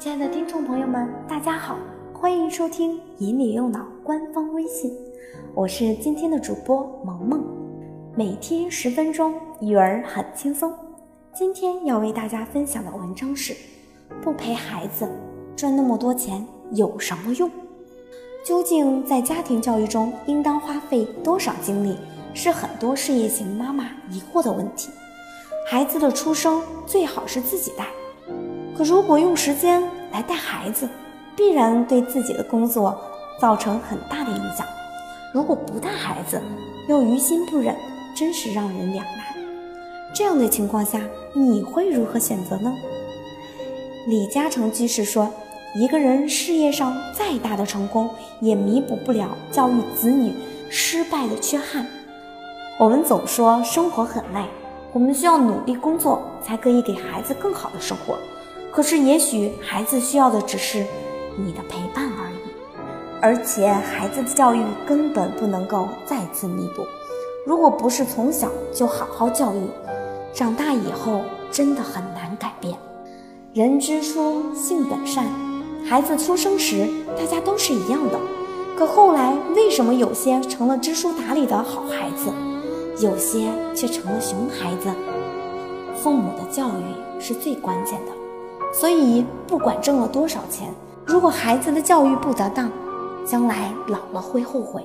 亲爱的听众朋友们，大家好，欢迎收听“引你用脑”官方微信，我是今天的主播萌萌。每天十分钟，育儿很轻松。今天要为大家分享的文章是：不陪孩子，赚那么多钱有什么用？究竟在家庭教育中应当花费多少精力，是很多事业型妈妈疑惑的问题。孩子的出生最好是自己带。可如果用时间来带孩子，必然对自己的工作造成很大的影响。如果不带孩子，又于心不忍，真是让人两难。这样的情况下，你会如何选择呢？李嘉诚居士说：“一个人事业上再大的成功，也弥补不了教育子女失败的缺憾。”我们总说生活很累，我们需要努力工作，才可以给孩子更好的生活。可是，也许孩子需要的只是你的陪伴而已，而且孩子的教育根本不能够再次弥补。如果不是从小就好好教育，长大以后真的很难改变。人之初，性本善。孩子出生时，大家都是一样的。可后来，为什么有些成了知书达理的好孩子，有些却成了熊孩子？父母的教育是最关键的。所以，不管挣了多少钱，如果孩子的教育不得当，将来老了会后悔。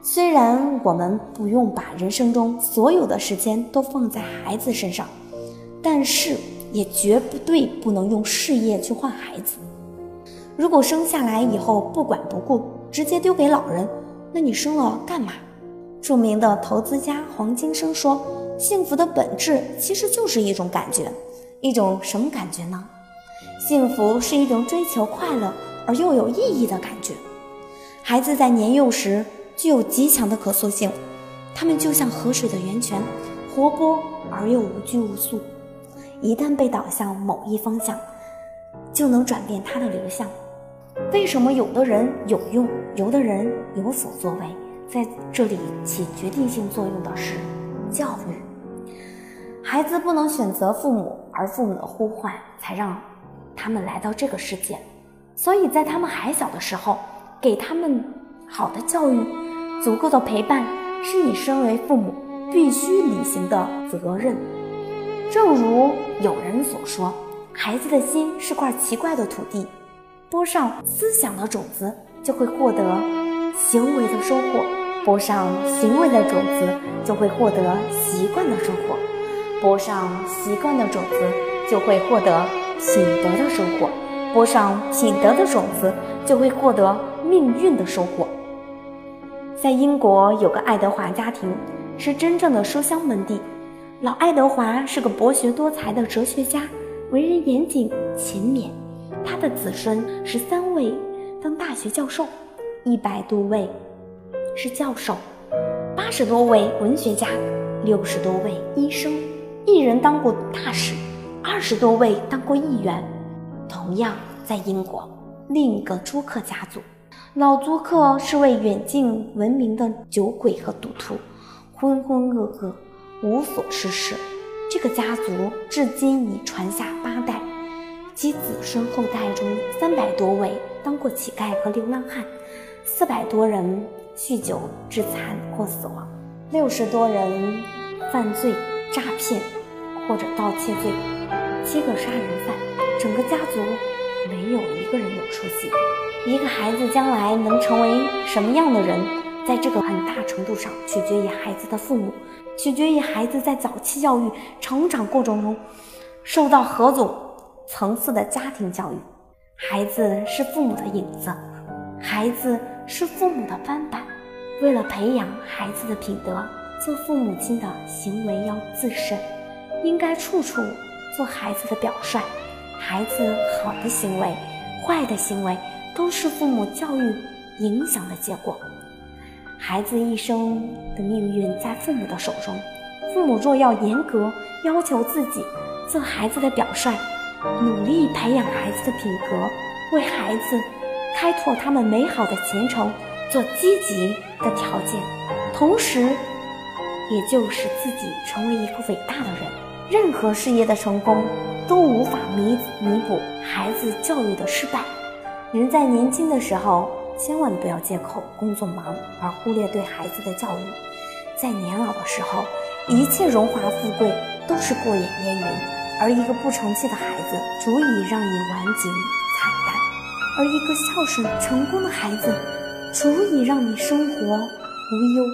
虽然我们不用把人生中所有的时间都放在孩子身上，但是也绝不对不能用事业去换孩子。如果生下来以后不管不顾，直接丢给老人，那你生了干嘛？著名的投资家黄金生说：“幸福的本质其实就是一种感觉。”一种什么感觉呢？幸福是一种追求快乐而又有意义的感觉。孩子在年幼时具有极强的可塑性，他们就像河水的源泉，活泼而又无拘无束。一旦被导向某一方向，就能转变它的流向。为什么有的人有用，有的人有所作为？在这里起决定性作用的是教育。孩子不能选择父母，而父母的呼唤才让他们来到这个世界。所以在他们还小的时候，给他们好的教育、足够的陪伴，是你身为父母必须履行的责任。正如有人所说，孩子的心是块奇怪的土地，播上思想的种子，就会获得行为的收获；播上行为的种子，就会获得习惯的收获。播上习惯的种子，就会获得品德的收获；播上品德的种子，就会获得命运的收获。在英国有个爱德华家庭，是真正的书香门第。老爱德华是个博学多才的哲学家，为人严谨勤勉。他的子孙十三位当大学教授，一百多位是教授，八十多位文学家，六十多位医生。一人当过大使，二十多位当过议员。同样在英国，另一个朱克家族，老朱克是位远近闻名的酒鬼和赌徒，浑浑噩噩，无所事事。这个家族至今已传下八代，其子孙后代中三百多位当过乞丐和流浪汉，四百多人酗酒致残或死亡，六十多人犯罪诈骗。或者盗窃罪，七个杀人犯，整个家族没有一个人有出息。一个孩子将来能成为什么样的人，在这个很大程度上取决于孩子的父母，取决于孩子在早期教育成长过程中受到何种层次的家庭教育。孩子是父母的影子，孩子是父母的翻版。为了培养孩子的品德，做父母亲的行为要自慎。应该处处做孩子的表率，孩子好的行为、坏的行为都是父母教育影响的结果。孩子一生的命运在父母的手中，父母若要严格要求自己做孩子的表率，努力培养孩子的品格，为孩子开拓他们美好的前程做积极的条件，同时，也就使自己成为一个伟大的人。任何事业的成功都无法弥弥补孩子教育的失败。人在年轻的时候，千万不要借口工作忙而忽略对孩子的教育。在年老的时候，一切荣华富贵都是过眼烟云，而一个不成器的孩子足以让你晚景惨淡；而一个孝顺成功的孩子，足以让你生活无忧。